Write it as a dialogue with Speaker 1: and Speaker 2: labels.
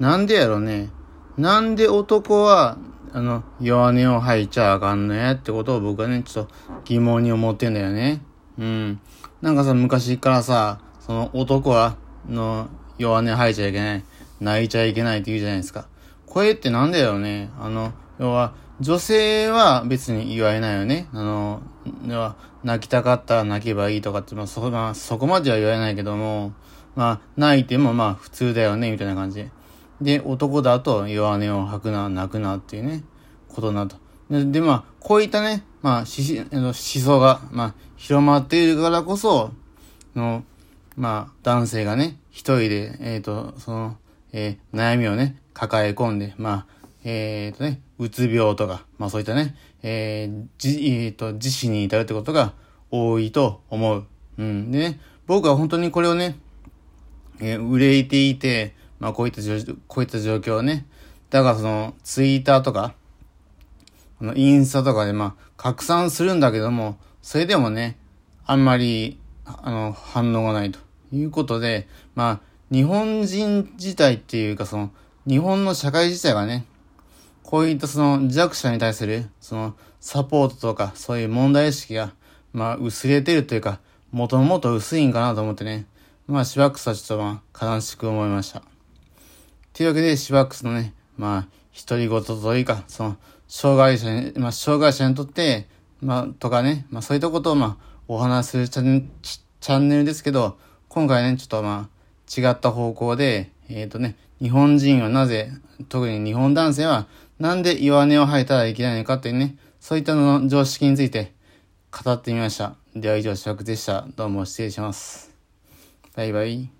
Speaker 1: なんでやろね。なんで男は、あの、弱音を吐いちゃあかんのやってことを僕はね、ちょっと疑問に思ってんだよね。うん。なんかさ、昔からさ、その男は、の、弱音吐いちゃいけない。泣いちゃいけないって言うじゃないですか。声ってなんだよね。あの、要は、女性は別に言われないよね。あの、要は、泣きたかったら泣けばいいとかって、まあ、そ、まあ、そこまでは言われないけども、まあ、泣いてもまあ、普通だよね、みたいな感じで。で、男だと弱音を吐くな、泣くなっていうね、ことなと。で、でまあ、こういったね、まあ、し、思想が、まあ、広まっているからこそ、の、まあ、男性がね、一人で、えっ、ー、と、その、えー、悩みをね、抱え込んで、まあ、えっ、ー、とね、うつ病とか、まあそういったね、えー、じ、えっ、ー、と、自死に至るってことが多いと思う。うん。でね、僕は本当にこれをね、えー、憂いていて、まあこういったこういった状況をね、だからその、ツイッターとか、このインスタとかでまあ、拡散するんだけども、それでもね、あんまり、あの、反応がないということで、まあ、日本人自体っていうかその、日本の社会自体がね、こういったその弱者に対する、そのサポートとか、そういう問題意識が、まあ薄れてるというか、もともと薄いんかなと思ってね、まあシワックスはちょっとまあ悲しく思いました。というわけでシワックスのね、まあ独り言というか、その、障害者に、まあ障害者にとって、まあとかね、まあそういったことをまあお話しするチャンチャンネルですけど、今回ね、ちょっとまあ違った方向で、えっ、ー、とね、日本人はなぜ、特に日本男性はなんで弱音を吐いたらいけないのかっていうね、そういったのの常識について語ってみました。では以上、シワクでした。どうも失礼します。バイバイ。